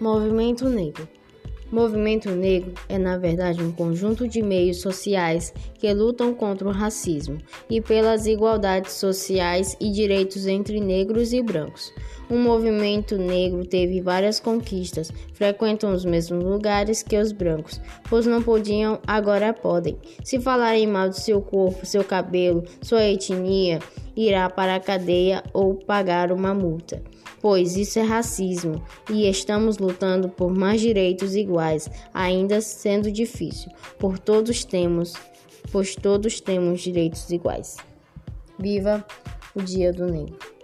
Movimento Negro. Movimento negro é, na verdade, um conjunto de meios sociais que lutam contra o racismo e pelas igualdades sociais e direitos entre negros e brancos. O movimento negro teve várias conquistas, frequentam os mesmos lugares que os brancos, pois não podiam, agora podem. Se falarem mal do seu corpo, seu cabelo, sua etnia, irá para a cadeia ou pagar uma multa pois isso é racismo e estamos lutando por mais direitos iguais, ainda sendo difícil, por todos temos, pois todos temos direitos iguais. Viva o Dia do Negro!